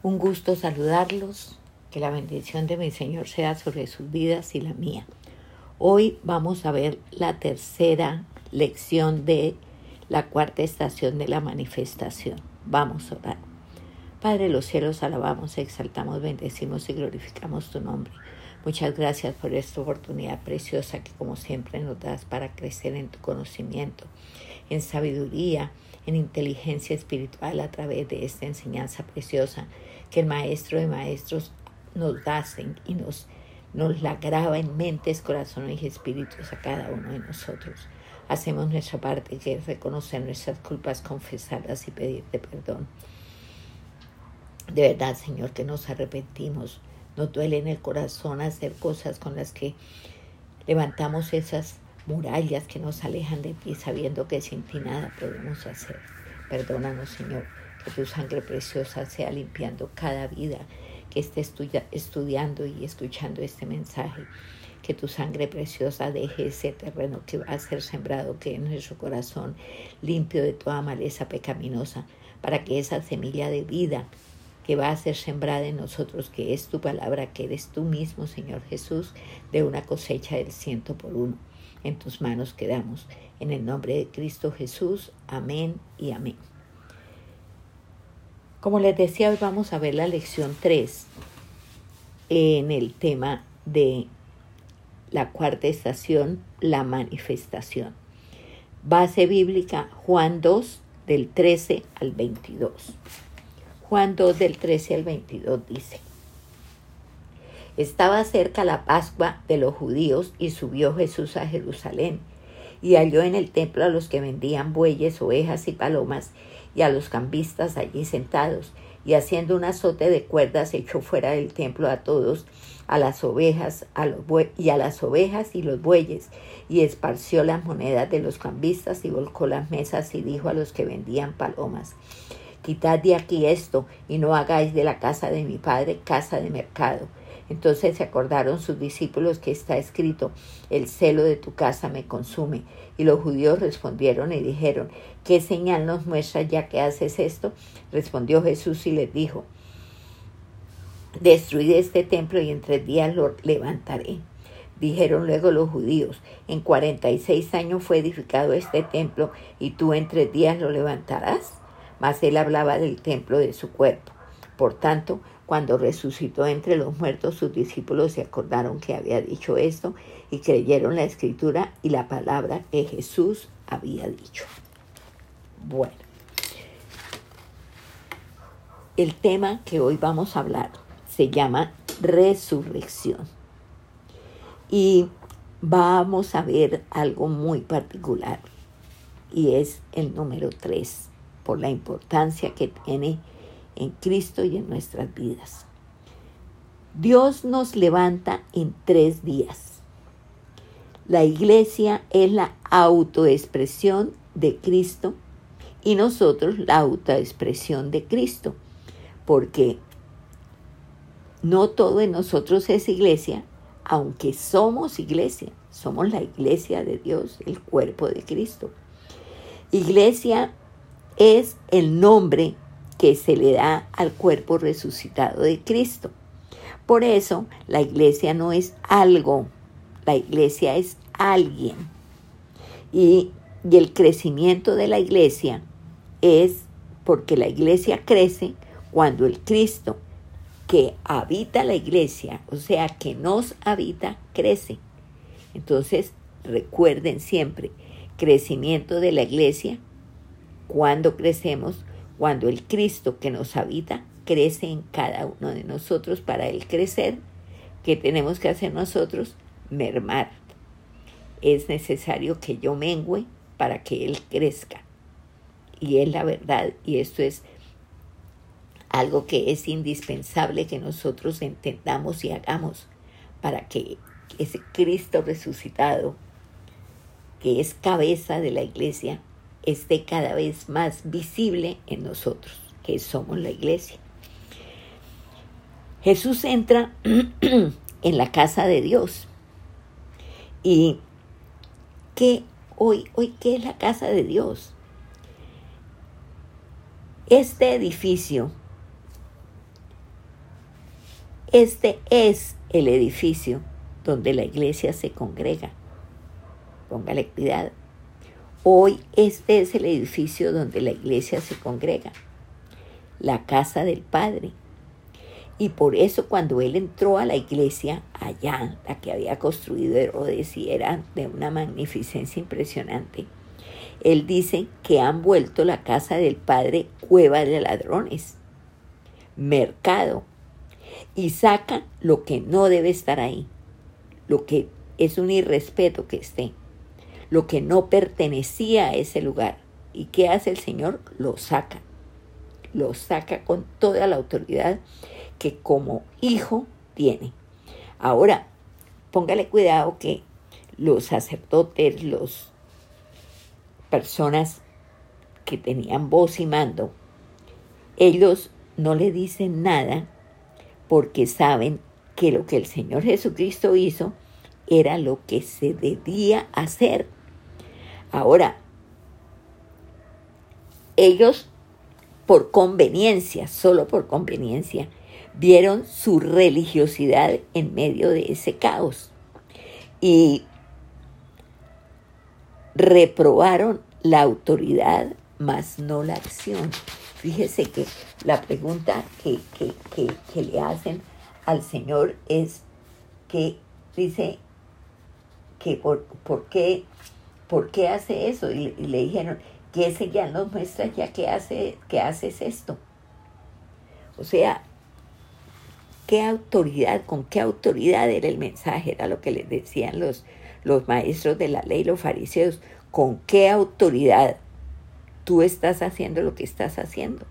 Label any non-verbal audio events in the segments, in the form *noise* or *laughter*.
Un gusto saludarlos, que la bendición de mi Señor sea sobre sus vidas y la mía. Hoy vamos a ver la tercera lección de la cuarta estación de la manifestación. Vamos a orar. Padre de los cielos, alabamos, exaltamos, bendecimos y glorificamos tu nombre. Muchas gracias por esta oportunidad preciosa que como siempre nos das para crecer en tu conocimiento, en sabiduría, en inteligencia espiritual a través de esta enseñanza preciosa que el Maestro de Maestros nos da y nos, nos la graba en mentes, corazones y espíritus a cada uno de nosotros. Hacemos nuestra parte, que es reconocer nuestras culpas, confesarlas y pedirte perdón. De verdad, Señor, que nos arrepentimos. Nos duele en el corazón hacer cosas con las que levantamos esas murallas que nos alejan de ti, sabiendo que sin ti nada podemos hacer. Perdónanos, Señor, que tu sangre preciosa sea limpiando cada vida que esté estudiando y escuchando este mensaje. Que tu sangre preciosa deje ese terreno que va a ser sembrado, que en nuestro corazón limpio de toda maleza pecaminosa, para que esa semilla de vida que va a ser sembrada en nosotros, que es tu palabra, que eres tú mismo, Señor Jesús, de una cosecha del ciento por uno. En tus manos quedamos. En el nombre de Cristo Jesús. Amén y amén. Como les decía, hoy vamos a ver la lección 3 en el tema de la cuarta estación, la manifestación. Base bíblica Juan 2 del 13 al 22. Juan 2 del 13 al 22 dice, estaba cerca la Pascua de los judíos y subió Jesús a Jerusalén y halló en el templo a los que vendían bueyes, ovejas y palomas y a los cambistas allí sentados y haciendo un azote de cuerdas echó fuera del templo a todos, a las ovejas a los y a las ovejas y los bueyes, y esparció las monedas de los cambistas y volcó las mesas y dijo a los que vendían palomas, quitad de aquí esto y no hagáis de la casa de mi padre casa de mercado. Entonces se acordaron sus discípulos que está escrito, el celo de tu casa me consume. Y los judíos respondieron y dijeron, ¿qué señal nos muestra ya que haces esto? Respondió Jesús y les dijo, destruid este templo y en tres días lo levantaré. Dijeron luego los judíos, en cuarenta y seis años fue edificado este templo y tú en tres días lo levantarás. Mas él hablaba del templo de su cuerpo. Por tanto, cuando resucitó entre los muertos, sus discípulos se acordaron que había dicho esto y creyeron la escritura y la palabra que Jesús había dicho. Bueno, el tema que hoy vamos a hablar se llama resurrección. Y vamos a ver algo muy particular y es el número 3 por la importancia que tiene en Cristo y en nuestras vidas. Dios nos levanta en tres días. La iglesia es la autoexpresión de Cristo y nosotros la autoexpresión de Cristo, porque no todo en nosotros es iglesia, aunque somos iglesia, somos la iglesia de Dios, el cuerpo de Cristo. Iglesia es el nombre que se le da al cuerpo resucitado de Cristo. Por eso la iglesia no es algo, la iglesia es alguien. Y, y el crecimiento de la iglesia es porque la iglesia crece cuando el Cristo que habita la iglesia, o sea, que nos habita, crece. Entonces, recuerden siempre, crecimiento de la iglesia, cuando crecemos, cuando el Cristo que nos habita crece en cada uno de nosotros para el crecer, ¿qué tenemos que hacer nosotros? Mermar. Es necesario que yo mengüe para que Él crezca. Y es la verdad, y esto es algo que es indispensable que nosotros entendamos y hagamos para que ese Cristo resucitado, que es cabeza de la iglesia, esté cada vez más visible en nosotros, que somos la iglesia. Jesús entra *clears throat* en la casa de Dios. ¿Y qué hoy, hoy qué es la casa de Dios? Este edificio Este es el edificio donde la iglesia se congrega. Póngale cuidado. Hoy este es el edificio donde la iglesia se congrega, la casa del Padre. Y por eso cuando él entró a la iglesia, allá, la que había construido Herodes y era de una magnificencia impresionante, él dice que han vuelto la casa del Padre cueva de ladrones, mercado, y saca lo que no debe estar ahí, lo que es un irrespeto que esté, lo que no pertenecía a ese lugar. ¿Y qué hace el Señor? Lo saca, lo saca con toda la autoridad que como hijo tiene. Ahora, póngale cuidado que los sacerdotes, los personas que tenían voz y mando, ellos no le dicen nada porque saben que lo que el Señor Jesucristo hizo era lo que se debía hacer. Ahora, ellos por conveniencia, solo por conveniencia, vieron su religiosidad en medio de ese caos y reprobaron la autoridad, más no la acción. Fíjese que la pregunta que, le hacen al Señor es que dice que por, qué, por qué hace eso. Y, le dijeron que ese ya nos muestra ya que, hace, que haces esto. O sea, ¿qué autoridad, con qué autoridad era el mensaje? Era lo que les decían los, los maestros de la ley, los fariseos. ¿Con qué autoridad tú estás haciendo lo que estás haciendo.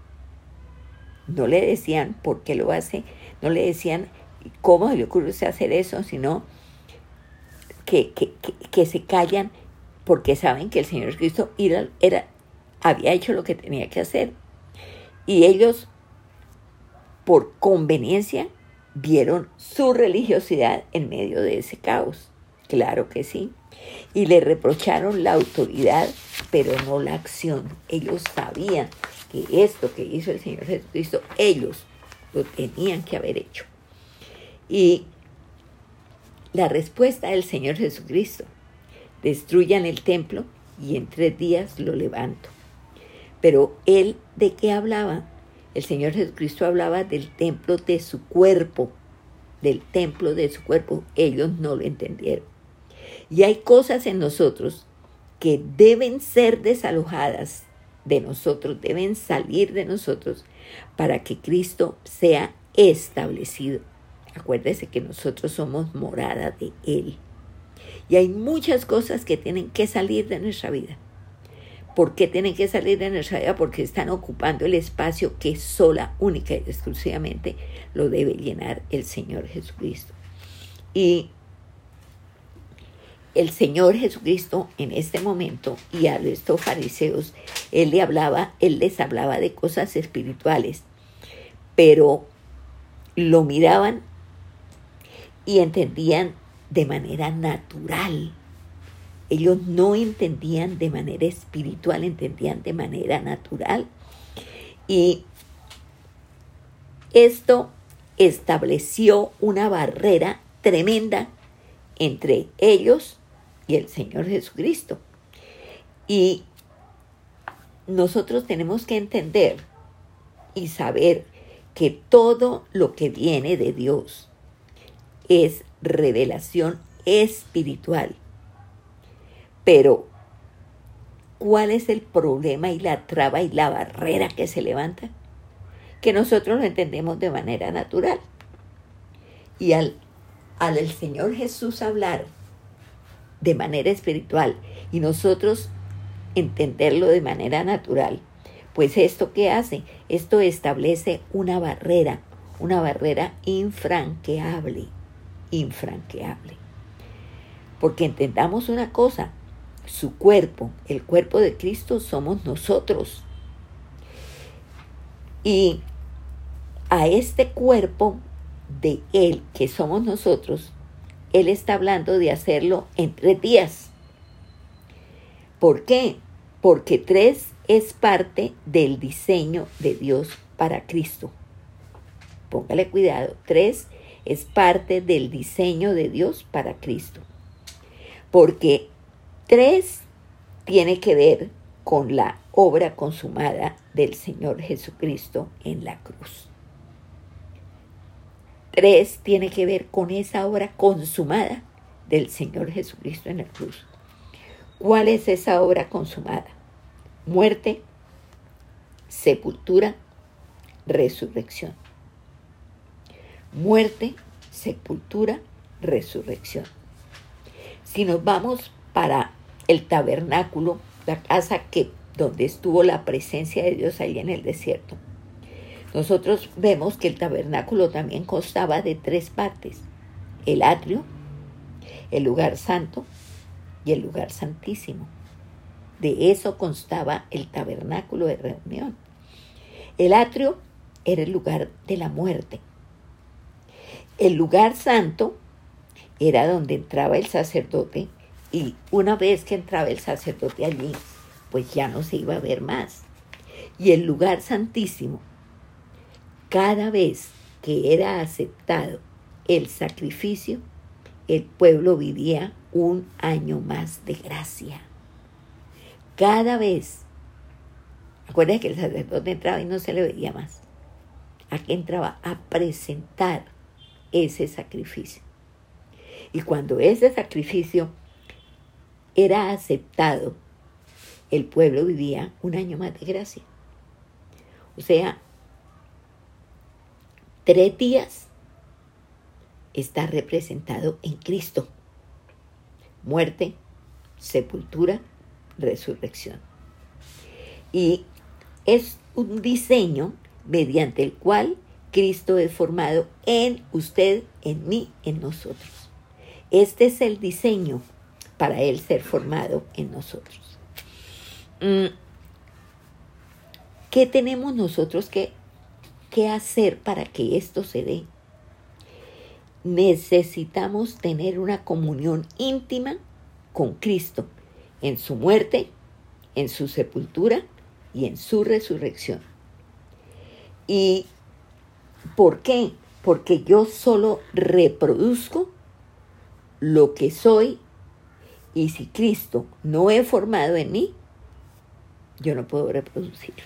No le decían por qué lo hace, no le decían cómo le ocurre hacer eso, sino que, que, se callan porque saben que el Señor Cristo era, era, había hecho lo que tenía que hacer. Y ellos, por conveniencia, vieron su religiosidad en medio de ese caos. Claro que sí. Y le reprocharon la autoridad, pero no la acción. Ellos sabían que esto que hizo el Señor Jesucristo, ellos lo tenían que haber hecho. Y la respuesta del Señor Jesucristo, destruyan el templo y en tres días lo levanto. Pero él, ¿de qué hablaba? El Señor Jesucristo hablaba del templo de su cuerpo, del templo de su cuerpo. Ellos no lo entendieron. Y hay cosas en nosotros que deben ser desalojadas de nosotros, deben salir de nosotros para que Cristo sea establecido. Acuérdese que nosotros somos morada de Él. Y hay muchas cosas que tienen que salir de nuestra vida. ¿Por qué tienen que salir de nuestra vida? Porque están ocupando el espacio que sola, única y exclusivamente lo debe llenar el Señor Jesucristo. Y el Señor Jesucristo en este momento y a estos fariseos, él hablaba, él les hablaba de cosas espirituales, pero lo miraban y entendían de manera natural. Ellos no entendían de manera espiritual, entendían de manera natural. Y esto estableció una barrera tremenda entre ellos y el Señor Jesucristo. Y nosotros tenemos que entender y saber que todo lo que viene de Dios es revelación espiritual. Pero, ¿cuál es el problema y la traba y la barrera que se levanta? Que nosotros lo entendemos de manera natural. Y al, al el Señor Jesús hablar de manera espiritual y nosotros entenderlo de manera natural, pues esto qué hace? Esto establece una barrera, una barrera infranqueable, infranqueable. Porque entendamos una cosa, su cuerpo, el cuerpo de Cristo somos nosotros. Y a este cuerpo de Él que somos nosotros, él está hablando de hacerlo en tres días. ¿Por qué? Porque tres es parte del diseño de Dios para Cristo. Póngale cuidado, tres es parte del diseño de Dios para Cristo. Porque tres tiene que ver con la obra consumada del Señor Jesucristo en la cruz. Tres tiene que ver con esa obra consumada del Señor Jesucristo en la cruz. ¿Cuál es esa obra consumada? Muerte, sepultura, resurrección. Muerte, sepultura, resurrección. Si nos vamos para el tabernáculo, la casa que donde estuvo la presencia de Dios ahí en el desierto. Nosotros vemos que el tabernáculo también constaba de tres partes, el atrio, el lugar santo y el lugar santísimo. De eso constaba el tabernáculo de reunión. El atrio era el lugar de la muerte. El lugar santo era donde entraba el sacerdote y una vez que entraba el sacerdote allí, pues ya no se iba a ver más. Y el lugar santísimo, cada vez que era aceptado el sacrificio, el pueblo vivía un año más de gracia. Cada vez, acuérdense que el sacerdote entraba y no se le veía más. Aquí entraba a presentar ese sacrificio. Y cuando ese sacrificio era aceptado, el pueblo vivía un año más de gracia. O sea, tres días está representado en Cristo. Muerte, sepultura, resurrección. Y es un diseño mediante el cual Cristo es formado en usted, en mí, en nosotros. Este es el diseño para Él ser formado en nosotros. Mm. ¿Qué tenemos nosotros que, que hacer para que esto se dé? Necesitamos tener una comunión íntima con Cristo en su muerte, en su sepultura y en su resurrección. ¿Y por qué? Porque yo solo reproduzco lo que soy y si Cristo no es formado en mí, yo no puedo reproducirlo.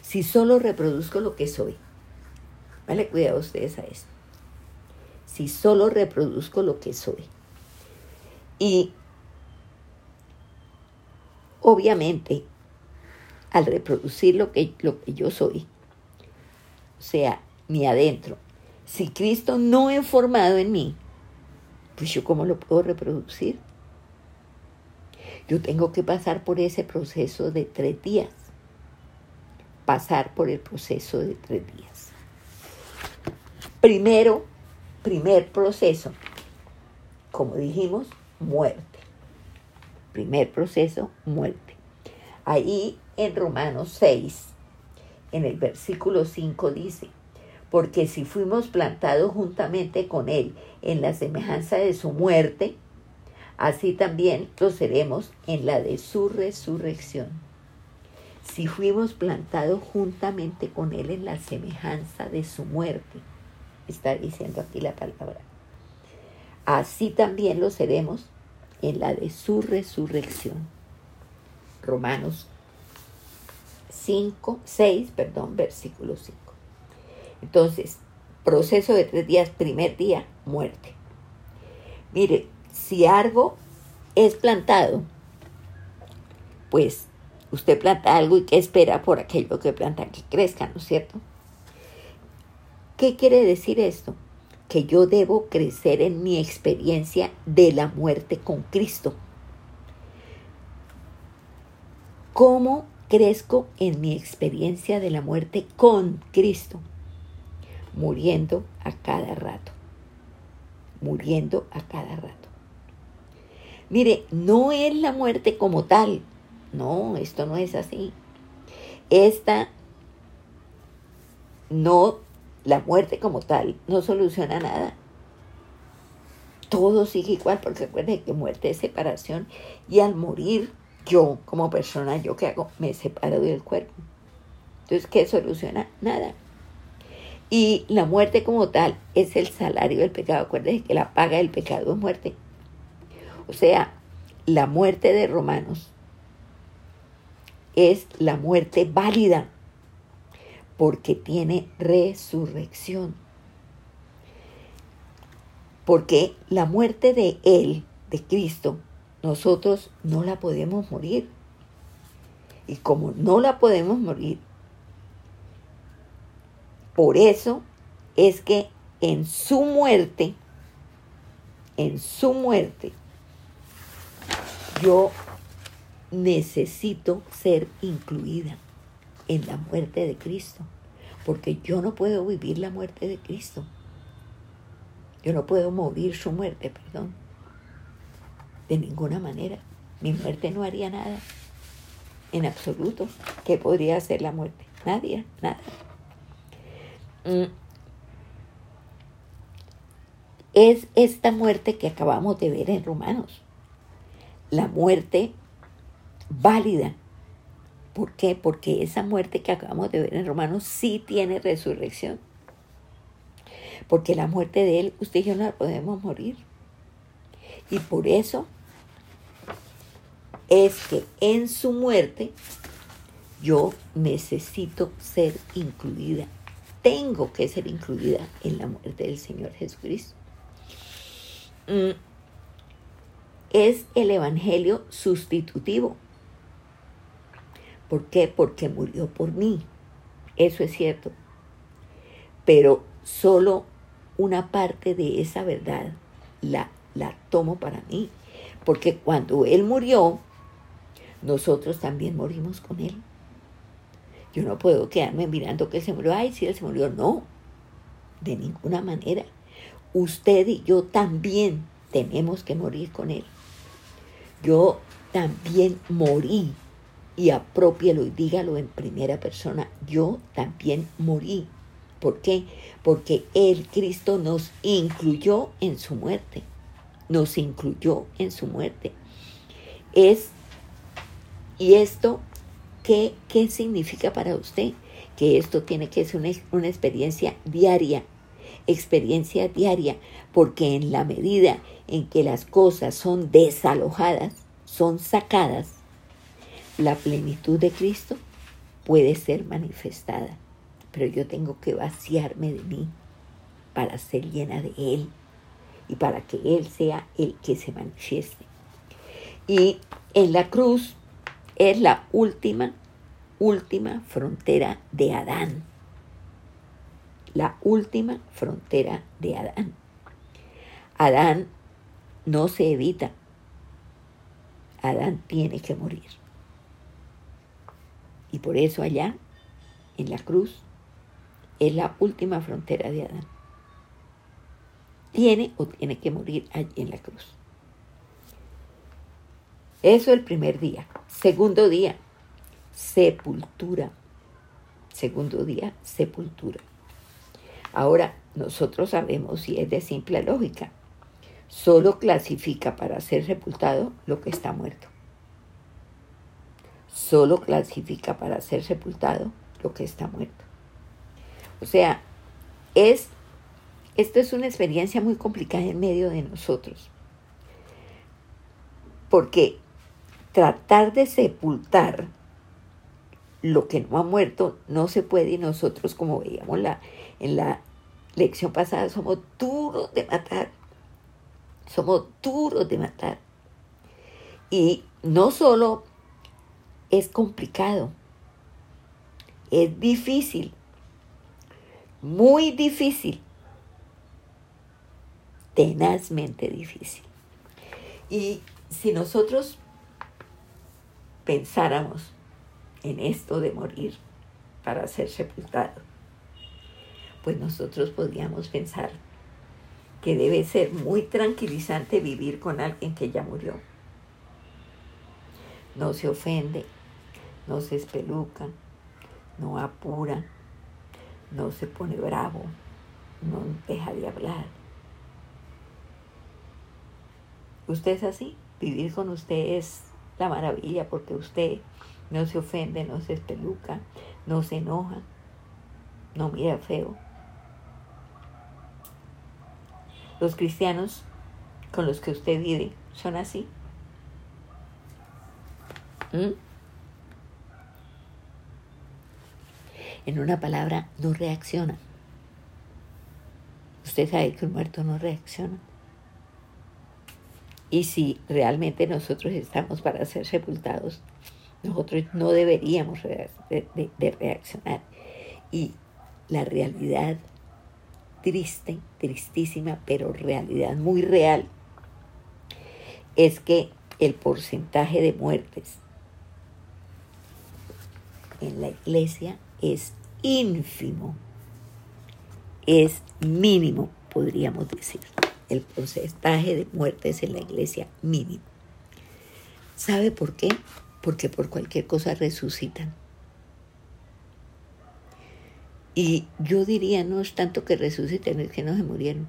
Si solo reproduzco lo que soy, vale cuidado ustedes a esto. Si solo reproduzco lo que soy. Y obviamente, al reproducir lo que, lo que yo soy, o sea, mi adentro, si Cristo no es formado en mí, pues yo cómo lo puedo reproducir? Yo tengo que pasar por ese proceso de tres días. Pasar por el proceso de tres días. Primero, primer proceso, como dijimos, muerte. Primer proceso, muerte. Ahí en Romanos 6, en el versículo 5 dice, porque si fuimos plantados juntamente con Él en la semejanza de su muerte, así también lo seremos en la de su resurrección. Si fuimos plantados juntamente con Él en la semejanza de su muerte, está diciendo aquí la palabra, así también lo seremos en la de su resurrección. Romanos 5, 6, perdón, versículo 5. Entonces, proceso de tres días, primer día, muerte. Mire, si algo es plantado, pues usted planta algo y ¿qué espera por aquello que planta que crezca, ¿no es cierto? ¿Qué quiere decir esto? Que yo debo crecer en mi experiencia de la muerte con Cristo. ¿Cómo crezco en mi experiencia de la muerte con Cristo? Muriendo a cada rato. Muriendo a cada rato. Mire, no es la muerte como tal. No, esto no es así. Esta no, la muerte como tal no soluciona nada. Todo sigue igual, porque recuerde que muerte es separación y al morir yo como persona, yo qué hago, me separo del cuerpo. Entonces, ¿qué soluciona? Nada. Y la muerte como tal es el salario del pecado. Acuérdense que la paga del pecado es muerte. O sea, la muerte de Romanos es la muerte válida porque tiene resurrección. Porque la muerte de Él, de Cristo, nosotros no la podemos morir. Y como no la podemos morir, por eso es que en su muerte, en su muerte, yo necesito ser incluida en la muerte de Cristo, porque yo no puedo vivir la muerte de Cristo. Yo no puedo morir su muerte, perdón. De ninguna manera. Mi muerte no haría nada. En absoluto. ¿Qué podría hacer la muerte? Nadie, nada. Mm. Es esta muerte que acabamos de ver en Romanos. La muerte válida. ¿Por qué? Porque esa muerte que acabamos de ver en Romanos sí tiene resurrección. Porque la muerte de Él, usted y yo no la podemos morir. Y por eso es que en su muerte yo necesito ser incluida. Tengo que ser incluida en la muerte del Señor Jesucristo. Mm. Es el Evangelio sustitutivo. ¿Por qué? Porque murió por mí. Eso es cierto. Pero solo una parte de esa verdad la, la tomo para mí. Porque cuando Él murió, nosotros también morimos con Él. Yo no puedo quedarme mirando que se murió. Ay, si Él se murió. No, de ninguna manera. Usted y yo también tenemos que morir con Él. Yo también morí y apropielo y dígalo en primera persona. Yo también morí. ¿Por qué? Porque el Cristo nos incluyó en su muerte. Nos incluyó en su muerte. Es, y esto, ¿qué, qué significa para usted? Que esto tiene que ser una, una experiencia diaria, experiencia diaria, porque en la medida en que las cosas son desalojadas, son sacadas, la plenitud de Cristo puede ser manifestada, pero yo tengo que vaciarme de mí para ser llena de Él y para que Él sea el que se manifieste. Y en la cruz es la última, última frontera de Adán. La última frontera de Adán. Adán no se evita. Adán tiene que morir. Y por eso allá, en la cruz, es la última frontera de Adán. Tiene o tiene que morir allí en la cruz. Eso el primer día. Segundo día, sepultura. Segundo día, sepultura. Ahora, nosotros sabemos si es de simple lógica. Solo clasifica para ser sepultado lo que está muerto solo clasifica para ser sepultado lo que está muerto. O sea, es, esto es una experiencia muy complicada en medio de nosotros. Porque tratar de sepultar lo que no ha muerto no se puede y nosotros, como veíamos la, en la lección pasada, somos duros de matar. Somos duros de matar. Y no solo es complicado, es difícil, muy difícil, tenazmente difícil. Y si nosotros pensáramos en esto de morir para ser sepultado, pues nosotros podríamos pensar que debe ser muy tranquilizante vivir con alguien que ya murió. No se ofende, no se espeluca, no apura, no se pone bravo, no deja de hablar. Usted es así, vivir con usted es la maravilla porque usted no se ofende, no se espeluca, no se enoja, no mira feo, Los cristianos con los que usted vive son así. ¿Mm? En una palabra, no reaccionan. Usted sabe que un muerto no reacciona. Y si realmente nosotros estamos para ser sepultados, nosotros no deberíamos de, reaccionar. Y la realidad triste, tristísima, pero realidad muy real, es que el porcentaje de muertes en la iglesia es ínfimo, es mínimo, podríamos decir. El porcentaje de muertes en la iglesia mínimo. ¿Sabe por qué? Porque por cualquier cosa resucitan. Y yo diría, no es tanto que resuciten, es que no se murieron.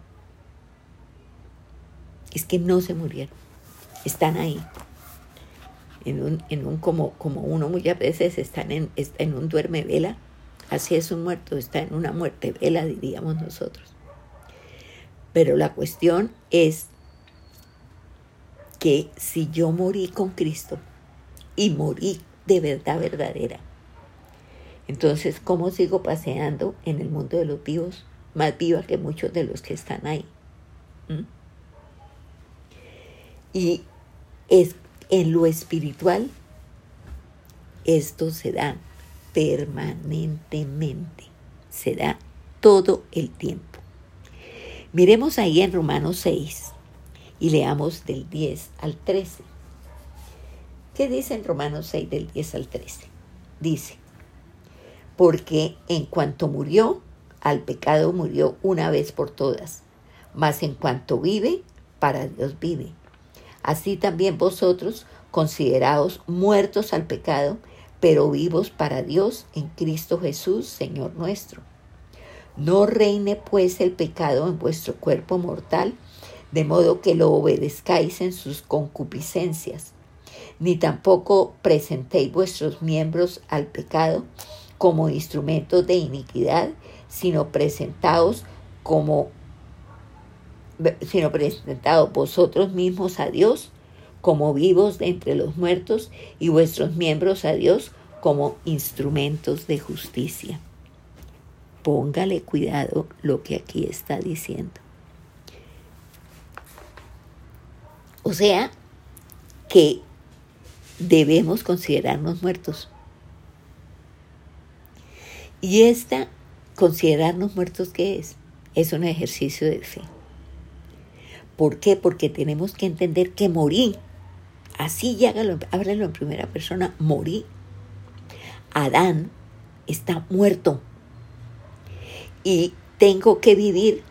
Es que no se murieron. Están ahí en un, en un como, como uno muchas veces está en, está en un duerme vela, así es un muerto, está en una muerte vela, diríamos nosotros. Pero la cuestión es que si yo morí con Cristo y morí de verdad verdadera, entonces, ¿cómo sigo paseando en el mundo de los vivos más viva que muchos de los que están ahí? ¿Mm? Y es en lo espiritual, esto se da permanentemente, se da todo el tiempo. Miremos ahí en Romanos 6 y leamos del 10 al 13. ¿Qué dice en Romanos 6 del 10 al 13? Dice, porque en cuanto murió, al pecado murió una vez por todas, mas en cuanto vive, para Dios vive. Así también vosotros, considerados muertos al pecado, pero vivos para Dios en Cristo Jesús, Señor nuestro. No reine pues el pecado en vuestro cuerpo mortal, de modo que lo obedezcáis en sus concupiscencias, ni tampoco presentéis vuestros miembros al pecado como instrumentos de iniquidad, sino presentaos como sino presentados vosotros mismos a Dios como vivos de entre los muertos y vuestros miembros a Dios como instrumentos de justicia. Póngale cuidado lo que aquí está diciendo. O sea, que debemos considerarnos muertos. Y esta, considerarnos muertos, ¿qué es? Es un ejercicio de fe. ¿Por qué? Porque tenemos que entender que morí. Así ya háblalo en primera persona, morí. Adán está muerto. Y tengo que vivir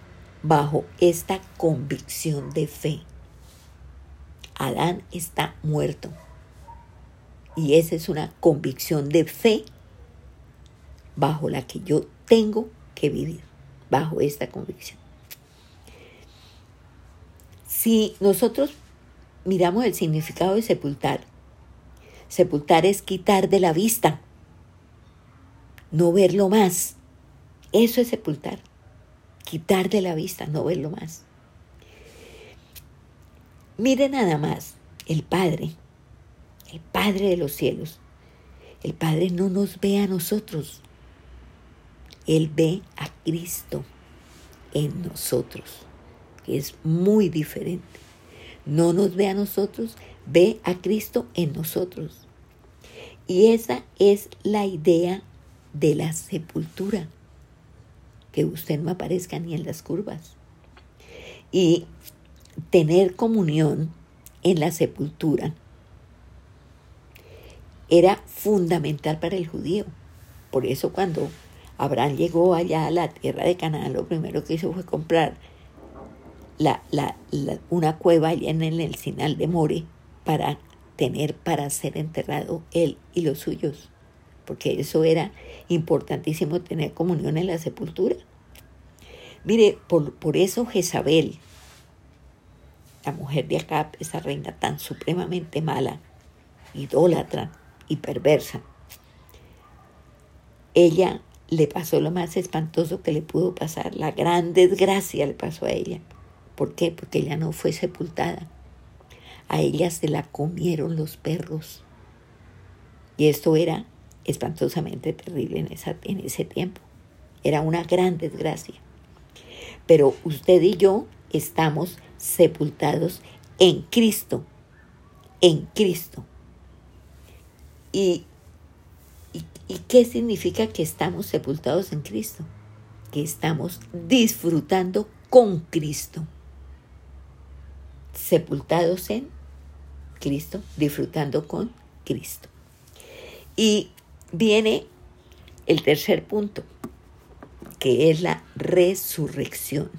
bajo esta convicción de fe. Adán está muerto. Y esa es una convicción de fe bajo la que yo tengo que vivir, bajo esta convicción. Si nosotros miramos el significado de sepultar, sepultar es quitar de la vista, no verlo más. Eso es sepultar, quitar de la vista, no verlo más. Mire nada más, el Padre, el Padre de los cielos, el Padre no nos ve a nosotros, Él ve a Cristo en nosotros es muy diferente. No nos ve a nosotros, ve a Cristo en nosotros. Y esa es la idea de la sepultura, que usted no aparezca ni en las curvas. Y tener comunión en la sepultura era fundamental para el judío. Por eso cuando Abraham llegó allá a la tierra de Canaán, lo primero que hizo fue comprar la, la, una cueva en el Sinal de More para tener para ser enterrado él y los suyos, porque eso era importantísimo tener comunión en la sepultura. Mire, por, por eso Jezabel, la mujer de Acab, esa reina tan supremamente mala, idólatra y perversa, ella le pasó lo más espantoso que le pudo pasar, la gran desgracia le pasó a ella ¿Por qué? Porque ella no fue sepultada. A ella se la comieron los perros. Y esto era espantosamente terrible en, esa, en ese tiempo. Era una gran desgracia. Pero usted y yo estamos sepultados en Cristo. En Cristo. ¿Y, qué significa que estamos sepultados en Cristo? Que estamos disfrutando con Cristo. Sepultados en Cristo, disfrutando con Cristo. Y viene el tercer punto, que es la resurrección.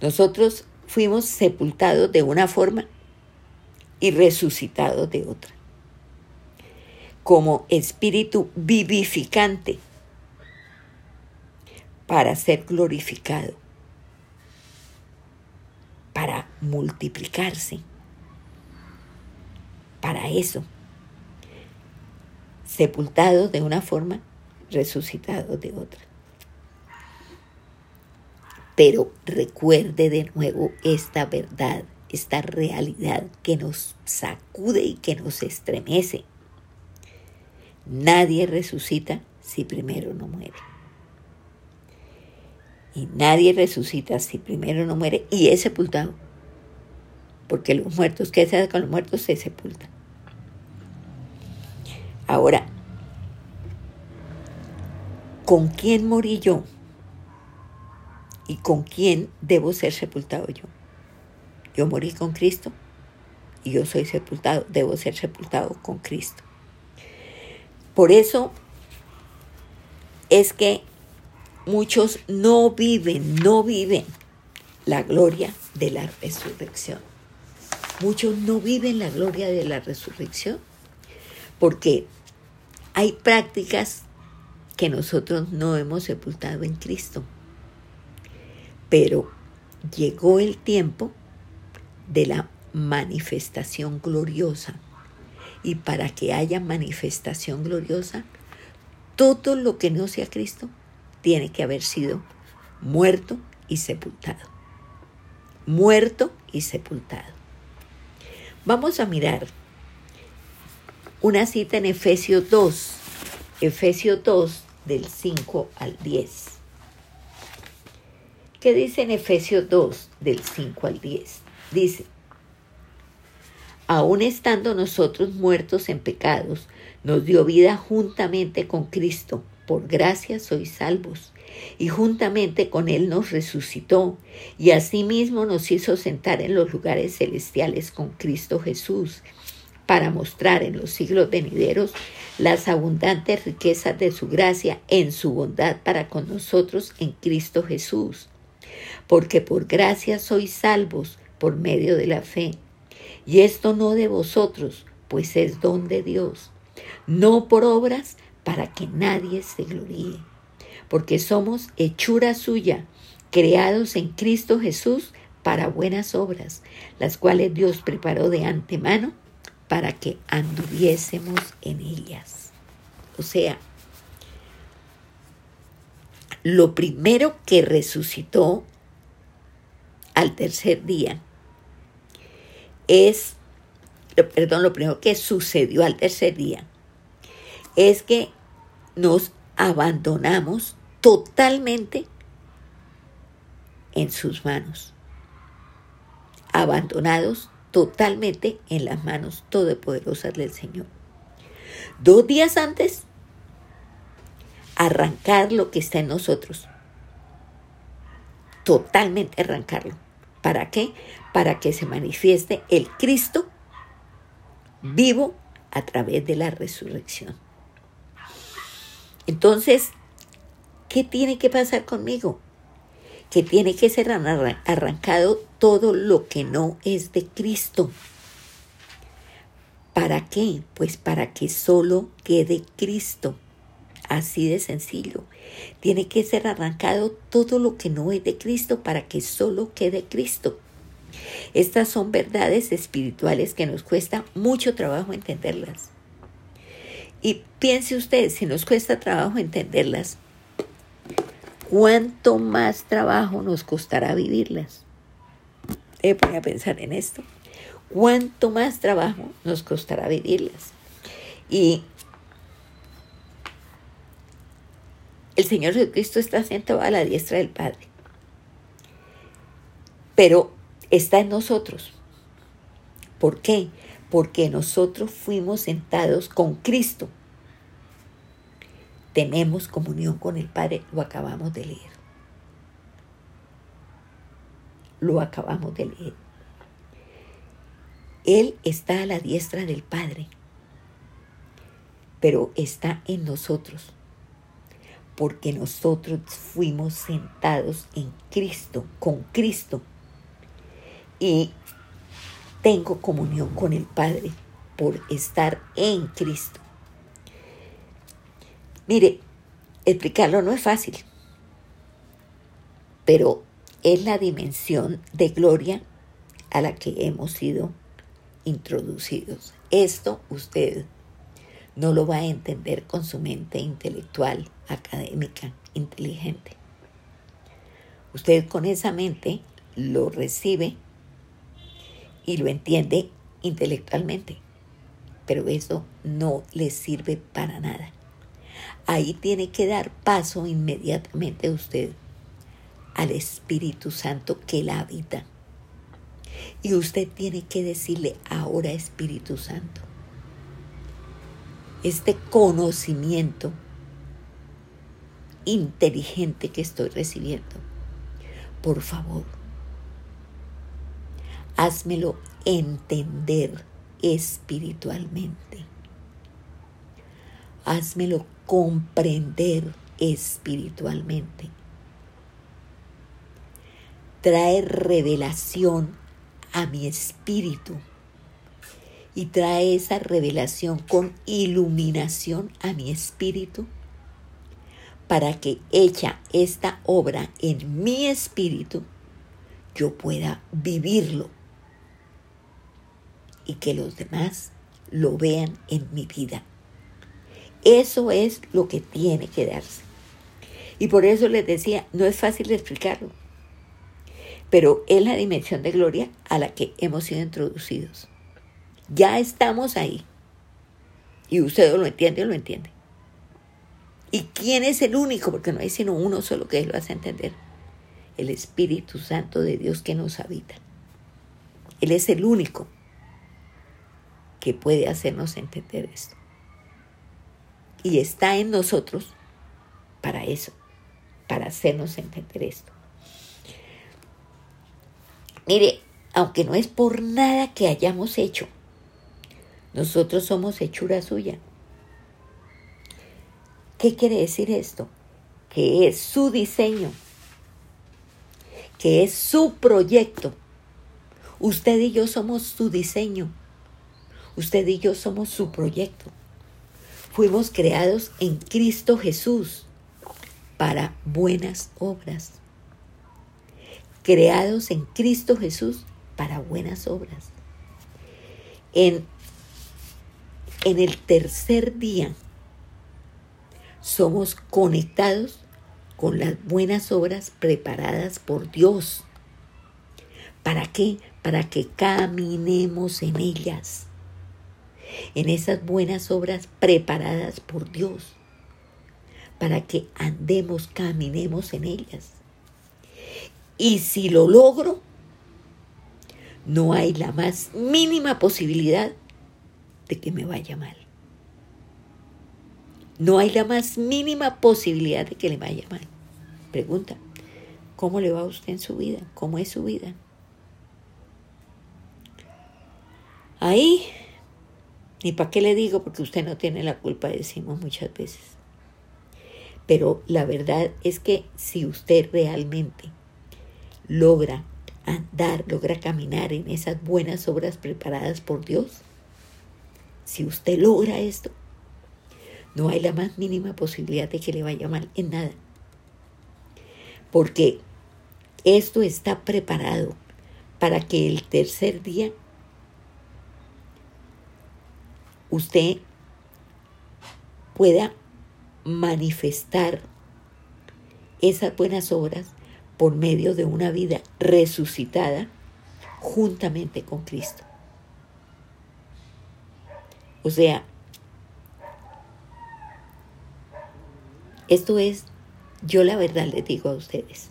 Nosotros fuimos sepultados de una forma y resucitados de otra. Como espíritu vivificante para ser glorificado, para multiplicarse, para eso sepultado de una forma, resucitado de otra. Pero recuerde de nuevo esta verdad, esta realidad que nos sacude y que nos estremece. Nadie resucita si primero no muere. Y nadie resucita si primero no muere y es sepultado. Porque los muertos, ¿qué se hace con los muertos? Se sepultan. Ahora, ¿con quién morí yo? ¿Y con quién debo ser sepultado yo? Yo morí con Cristo y yo soy sepultado, debo ser sepultado con Cristo. Por eso es que muchos no viven, no viven la gloria de la resurrección. Muchos no viven la gloria de la resurrección porque hay prácticas que nosotros no hemos sepultado en Cristo. Pero llegó el tiempo de la manifestación gloriosa. Y para que haya manifestación gloriosa, todo lo que no sea Cristo tiene que haber sido muerto y sepultado. Muerto y sepultado. Vamos a mirar una cita en Efesios 2, Efesios 2 del 5 al 10. ¿Qué dice en Efesios 2 del 5 al 10? Dice, aun estando nosotros muertos en pecados, nos dio vida juntamente con Cristo. Por gracia sois salvos. Y juntamente con Él nos resucitó, y asimismo nos hizo sentar en los lugares celestiales con Cristo Jesús para mostrar en los siglos venideros las abundantes riquezas de su gracia en su bondad para con nosotros en Cristo Jesús. Porque por gracia sois salvos por medio de la fe. Y esto no de vosotros, pues es don de Dios, no por obras para que nadie se gloríe. Porque somos hechura suya, creados en Cristo Jesús para buenas obras, las cuales Dios preparó de antemano para que anduviésemos en ellas. O sea, lo primero que resucitó al tercer día es, perdón, lo primero que sucedió al tercer día es que nos abandonamos totalmente en sus manos, abandonados totalmente en las manos todopoderosas del Señor. Dos días antes, arrancar lo que está en nosotros. Totalmente arrancarlo. ¿Para qué? Para que se manifieste el Cristo vivo a través de la resurrección. Entonces, ¿qué tiene que pasar conmigo? que tiene que ser arrancado todo lo que no es de Cristo. ¿Para qué? Pues para que solo quede Cristo. Así de sencillo. Tiene que ser arrancado todo lo que no es de Cristo para que solo quede Cristo. Estas son verdades espirituales que nos cuesta mucho trabajo entenderlas. Y piense usted, si nos cuesta trabajo entenderlas, cuánto más trabajo nos costará vivirlas. Debe poner a pensar en esto. ¿Cuánto más trabajo nos costará vivirlas? Y el Señor Jesucristo está sentado a la diestra del Padre. Pero está en nosotros. ¿Por qué? Porque nosotros fuimos sentados con Cristo. Tenemos comunión con el Padre, lo acabamos de leer. Lo acabamos de leer. Él está a la diestra del Padre, pero está en nosotros, porque nosotros fuimos sentados en Cristo, con Cristo. Y tengo comunión con el Padre por estar en Cristo. Mire, explicarlo no es fácil, pero es la dimensión de gloria a la que hemos sido introducidos. Esto usted no lo va a entender con su mente intelectual, académica, inteligente. Usted con esa mente lo recibe y lo entiende intelectualmente, pero eso no le sirve para nada. Ahí tiene que dar paso inmediatamente usted al Espíritu Santo que la habita y usted tiene que decirle ahora Espíritu Santo. Este conocimiento inteligente que estoy recibiendo, por favor, házmelo entender espiritualmente. Házmelo comprender espiritualmente. Trae revelación a mi espíritu y trae esa revelación con iluminación a mi espíritu para que hecha esta obra en mi espíritu, yo pueda vivirlo y que los demás lo vean en mi vida. Eso es lo que tiene que darse. Y por eso les decía, no es fácil explicarlo pero es la dimensión de gloria a la que hemos sido introducidos. Ya estamos ahí. Y usted lo entiende o lo entiende. ¿Y quién es el único? Porque no hay sino uno solo que lo hace entender. El Espíritu Santo de Dios que nos habita. Él es el único que puede hacernos entender esto. Y está en nosotros para eso, para hacernos entender esto. Mire, aunque no es por nada que hayamos hecho, nosotros somos hechura suya. ¿Qué quiere decir esto? Que es su diseño, que es su proyecto. Usted y yo somos su diseño. Usted y yo somos su proyecto. Fuimos creados en Cristo Jesús para buenas obras creados en Cristo Jesús para buenas obras. En, en el tercer día somos conectados con las buenas obras preparadas por Dios. ¿Para qué? Para que caminemos en ellas, en esas buenas obras preparadas por Dios, para que andemos, caminemos en ellas. Y si lo logro, no hay la más mínima posibilidad de que me vaya mal. No hay la más mínima posibilidad de que le vaya mal. Pregunta, ¿cómo le va a usted en su vida? ¿Cómo es su vida? Ahí, ni para qué le digo, porque usted no tiene la culpa, decimos muchas veces. Pero la verdad es que si usted realmente logra andar, logra caminar en esas buenas obras preparadas por Dios, si usted logra esto, no hay la más mínima posibilidad de que le vaya mal en nada. Porque esto está preparado para que el tercer día usted pueda manifestar esas buenas obras por medio de una vida resucitada juntamente con Cristo. O sea, esto es, yo la verdad les digo a ustedes,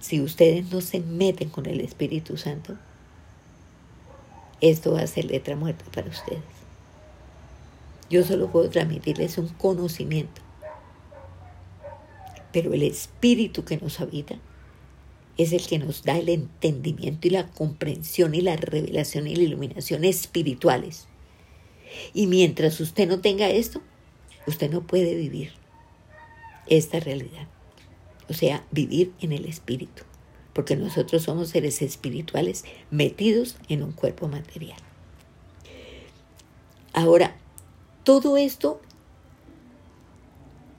si ustedes no se meten con el Espíritu Santo, esto va a ser letra muerta para ustedes. Yo solo puedo transmitirles un conocimiento, pero el Espíritu que nos habita es el que nos da el entendimiento y la comprensión y la revelación y la iluminación espirituales. Y mientras usted no tenga esto, usted no puede vivir esta realidad. O sea, vivir en el espíritu. Porque nosotros somos seres espirituales metidos en un cuerpo material. Ahora, todo esto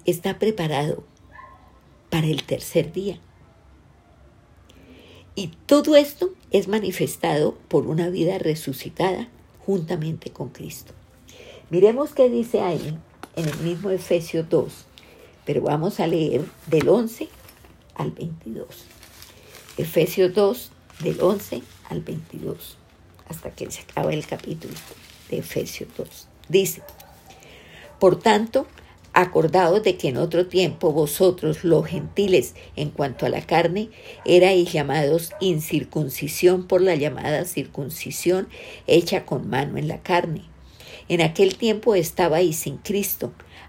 está preparado para el tercer día. Y todo esto es manifestado por una vida resucitada juntamente con Cristo. Miremos qué dice ahí en el mismo Efesios 2, pero vamos a leer del 11 al 22. Efesios 2, del 11 al 22, hasta que se acaba el capítulo de Efesios 2. Dice, por tanto, acordaos de que en otro tiempo vosotros, los gentiles, en cuanto a la carne, erais llamados incircuncisión por la llamada circuncisión hecha con mano en la carne. En aquel tiempo estabais sin Cristo,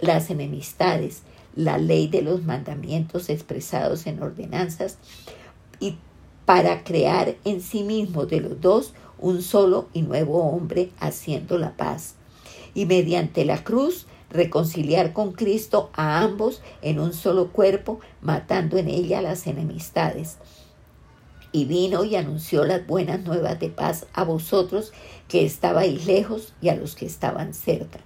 las enemistades, la ley de los mandamientos expresados en ordenanzas, y para crear en sí mismo de los dos un solo y nuevo hombre haciendo la paz. Y mediante la cruz reconciliar con Cristo a ambos en un solo cuerpo, matando en ella las enemistades. Y vino y anunció las buenas nuevas de paz a vosotros que estabais lejos y a los que estaban cerca,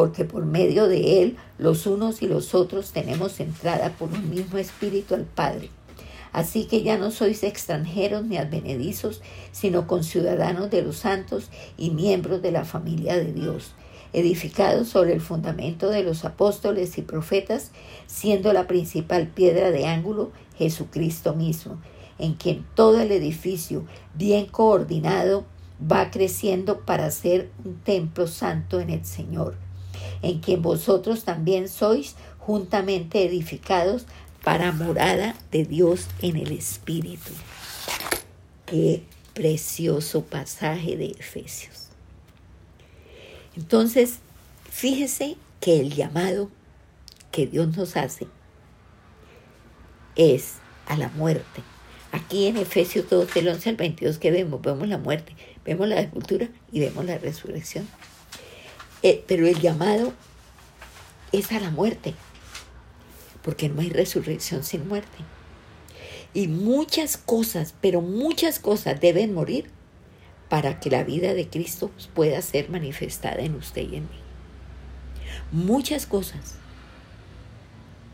porque por medio de él los unos y los otros tenemos entrada por un mismo espíritu al Padre. Así que ya no sois extranjeros ni advenedizos, sino conciudadanos de los santos y miembros de la familia de Dios edificado sobre el fundamento de los apóstoles y profetas, siendo la principal piedra de ángulo Jesucristo mismo, en quien todo el edificio, bien coordinado, va creciendo para ser un templo santo en el Señor, en quien vosotros también sois juntamente edificados para morada de Dios en el Espíritu. Qué precioso pasaje de Efesios. Entonces, fíjese que el llamado que Dios nos hace es a la muerte. Aquí en Efesios 2, del 11 al 22, que vemos? Vemos la muerte, vemos la sepultura y vemos la resurrección. Eh, pero el llamado es a la muerte, porque no hay resurrección sin muerte. Y muchas cosas, pero muchas cosas deben morir para que la vida de Cristo pueda ser manifestada en usted y en mí. Muchas cosas.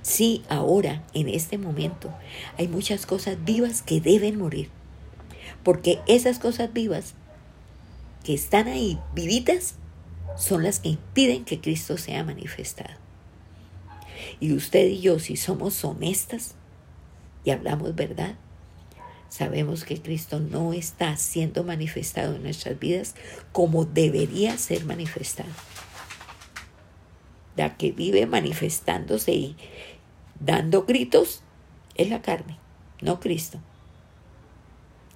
Sí, ahora, en este momento, hay muchas cosas vivas que deben morir. Porque esas cosas vivas que están ahí vivitas son las que impiden que Cristo sea manifestado. Y usted y yo, si somos honestas y hablamos verdad, sabemos que Cristo no está siendo manifestado en nuestras vidas como debería ser manifestado. La que vive manifestándose y dando gritos es la carne, no Cristo.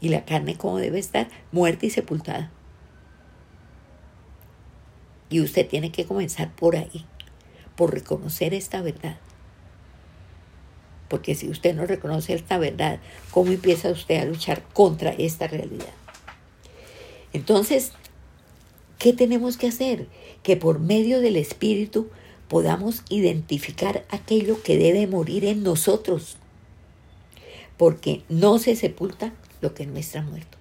Y la carne como debe estar, muerta y sepultada. Y usted tiene que comenzar por ahí, por reconocer esta verdad. Porque si usted no reconoce esta verdad, ¿cómo empieza usted a luchar contra esta realidad? Entonces, ¿qué tenemos que hacer? Que por medio del Espíritu podamos identificar aquello que debe morir en nosotros. Porque no se sepulta lo que no está muerto.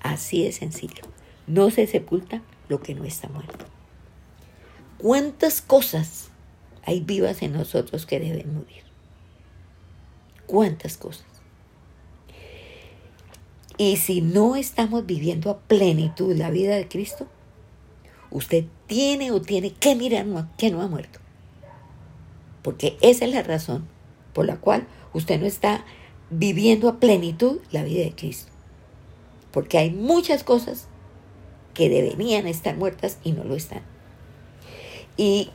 Así de sencillo. No se sepulta lo que no está muerto. ¿Cuántas cosas hay vivas en nosotros que deben morir? ¿Cuántas cosas? Y si no estamos viviendo a plenitud la vida de Cristo, usted tiene o tiene que mirar que no ha muerto. Porque esa es la razón por la cual usted no está viviendo a plenitud la vida de Cristo. Porque hay muchas cosas que deberían estar muertas y no lo están. Y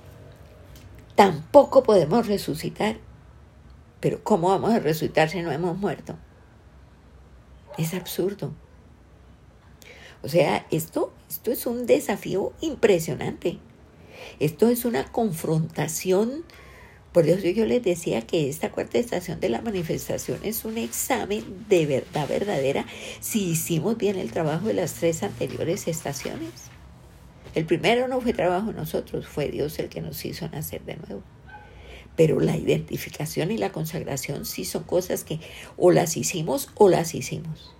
tampoco podemos resucitar. Pero ¿cómo vamos a resucitar si no hemos muerto? Es absurdo. O sea, esto, esto es un desafío impresionante. Esto es una confrontación. Por eso yo les decía que esta cuarta estación de la manifestación es un examen de verdad verdadera si hicimos bien el trabajo de las tres anteriores estaciones. El primero no fue trabajo de nosotros, fue Dios el que nos hizo nacer de nuevo. Pero la identificación y la consagración sí son cosas que o las hicimos o las hicimos.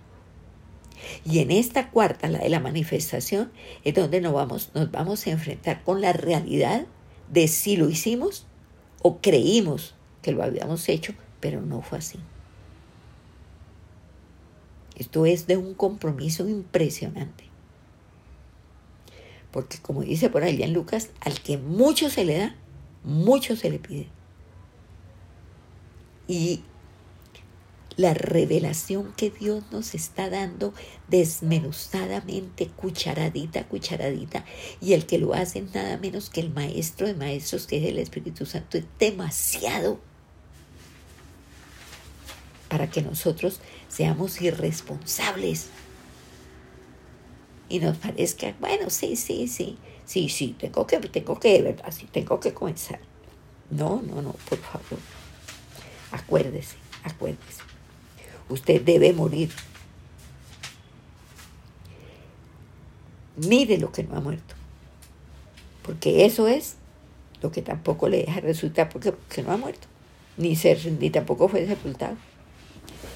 Y en esta cuarta, la de la manifestación, es donde nos vamos, nos vamos a enfrentar con la realidad de si lo hicimos o creímos que lo habíamos hecho, pero no fue así. Esto es de un compromiso impresionante. Porque como dice por allá en Lucas, al que mucho se le da, mucho se le pide. Y la revelación que Dios nos está dando desmenuzadamente, cucharadita, cucharadita, y el que lo hace nada menos que el maestro de maestros, que es el Espíritu Santo, es demasiado para que nosotros seamos irresponsables y nos parezca, bueno, sí, sí, sí, sí, sí, tengo que, tengo que, verdad, sí, tengo que comenzar. No, no, no, por favor. Acuérdese, acuérdese. Usted debe morir. Mire lo que no ha muerto. Porque eso es lo que tampoco le deja resultar porque, porque no ha muerto. Ni, ser, ni tampoco fue sepultado.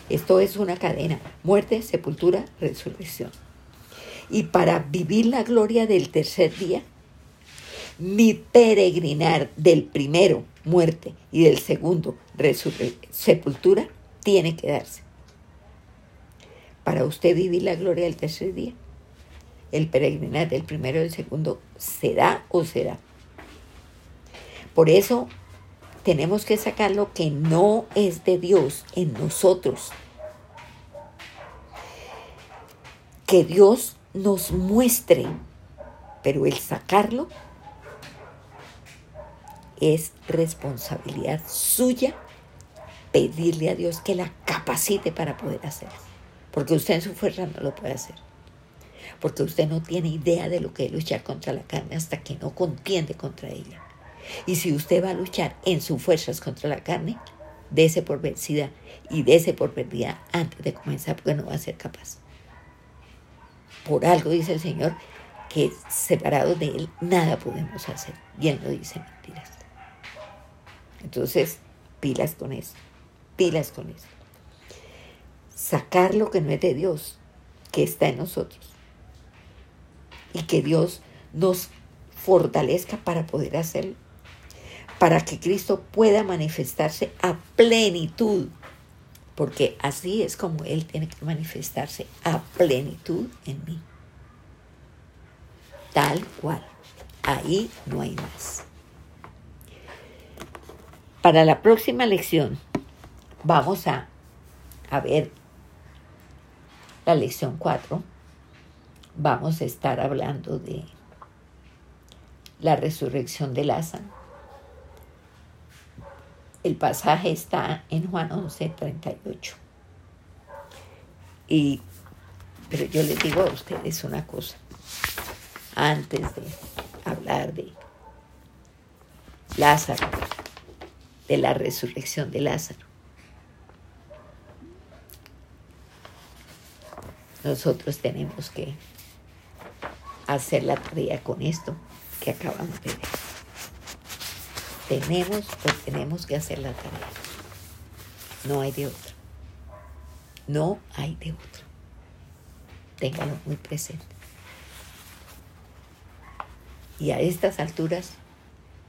Esto es una cadena. Muerte, sepultura, resurrección. Y para vivir la gloria del tercer día, mi peregrinar del primero, muerte, y del segundo, sepultura, tiene que darse para usted vivir la gloria del tercer día. El peregrinar del primero y del segundo será o será. Por eso tenemos que sacar lo que no es de Dios en nosotros. Que Dios nos muestre, pero el sacarlo es responsabilidad suya pedirle a Dios que la capacite para poder hacerlo. Porque usted en su fuerza no lo puede hacer. Porque usted no tiene idea de lo que es luchar contra la carne hasta que no contiende contra ella. Y si usted va a luchar en sus fuerzas contra la carne, dése por vencida y dése por perdida antes de comenzar porque no va a ser capaz. Por algo dice el Señor que separados de Él nada podemos hacer. Y Él no dice mentiras. Entonces, pilas con eso. Pilas con eso sacar lo que no es de Dios, que está en nosotros. Y que Dios nos fortalezca para poder hacerlo. Para que Cristo pueda manifestarse a plenitud. Porque así es como Él tiene que manifestarse a plenitud en mí. Tal cual. Ahí no hay más. Para la próxima lección vamos a, a ver la lección 4, vamos a estar hablando de la resurrección de Lázaro. El pasaje está en Juan 11, 38. Y, pero yo les digo a ustedes una cosa, antes de hablar de Lázaro, de la resurrección de Lázaro. Nosotros tenemos que hacer la tarea con esto que acabamos de ver. Tenemos o tenemos que hacer la tarea. No hay de otra. No hay de otra. téngalo muy presente. Y a estas alturas,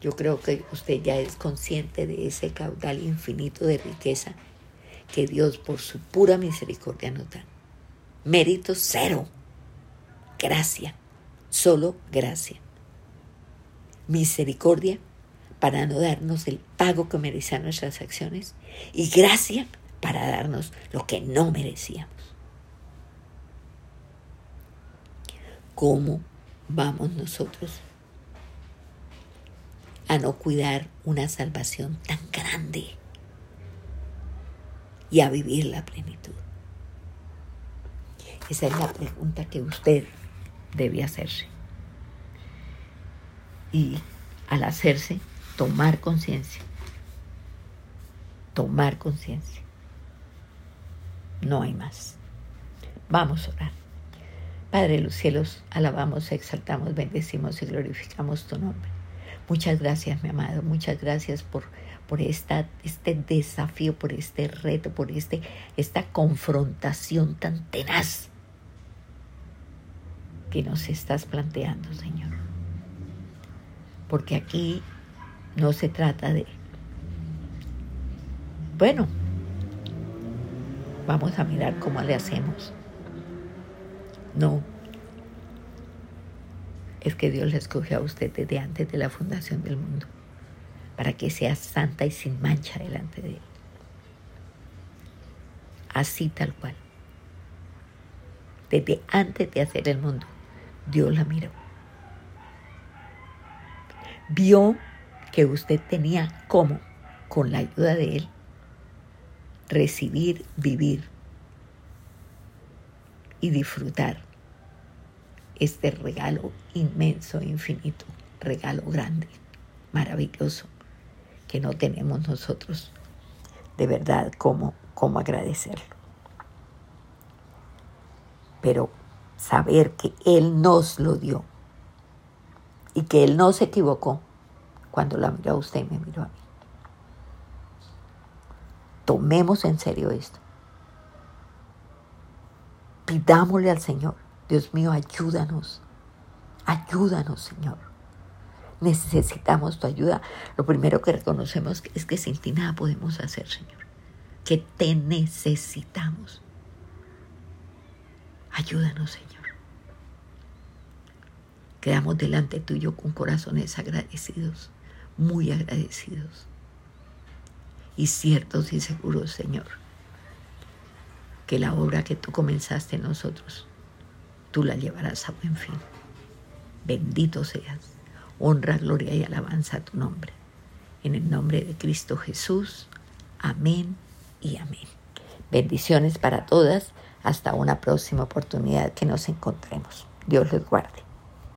yo creo que usted ya es consciente de ese caudal infinito de riqueza que Dios por su pura misericordia nos da. Mérito cero. Gracia. Solo gracia. Misericordia para no darnos el pago que merecían nuestras acciones y gracia para darnos lo que no merecíamos. ¿Cómo vamos nosotros a no cuidar una salvación tan grande y a vivir la plenitud? Esa es la pregunta que usted debe hacerse. Y al hacerse, tomar conciencia. Tomar conciencia. No hay más. Vamos a orar. Padre de los cielos, alabamos, exaltamos, bendecimos y glorificamos tu nombre. Muchas gracias, mi amado. Muchas gracias por, por esta, este desafío, por este reto, por este, esta confrontación tan tenaz que nos estás planteando, Señor. Porque aquí no se trata de, bueno, vamos a mirar cómo le hacemos. No. Es que Dios le escogió a usted desde antes de la fundación del mundo para que sea santa y sin mancha delante de Él. Así tal cual. Desde antes de hacer el mundo, Dios la miró. Vio que usted tenía cómo, con la ayuda de Él, recibir, vivir y disfrutar este regalo inmenso, infinito, regalo grande, maravilloso, que no tenemos nosotros de verdad cómo, cómo agradecerlo. Pero saber que Él nos lo dio y que Él no se equivocó cuando la miró a usted y me miró a mí. Tomemos en serio esto. Pidámosle al Señor, Dios mío, ayúdanos, ayúdanos, Señor. Necesitamos tu ayuda. Lo primero que reconocemos es que sin ti nada podemos hacer, Señor. Que te necesitamos. Ayúdanos, Señor. Quedamos delante tuyo con corazones agradecidos, muy agradecidos y ciertos y seguros, Señor, que la obra que tú comenzaste en nosotros, tú la llevarás a buen fin. Bendito seas. Honra, gloria y alabanza a tu nombre. En el nombre de Cristo Jesús. Amén y amén. Bendiciones para todas. Hasta una próxima oportunidad que nos encontremos. Dios les guarde.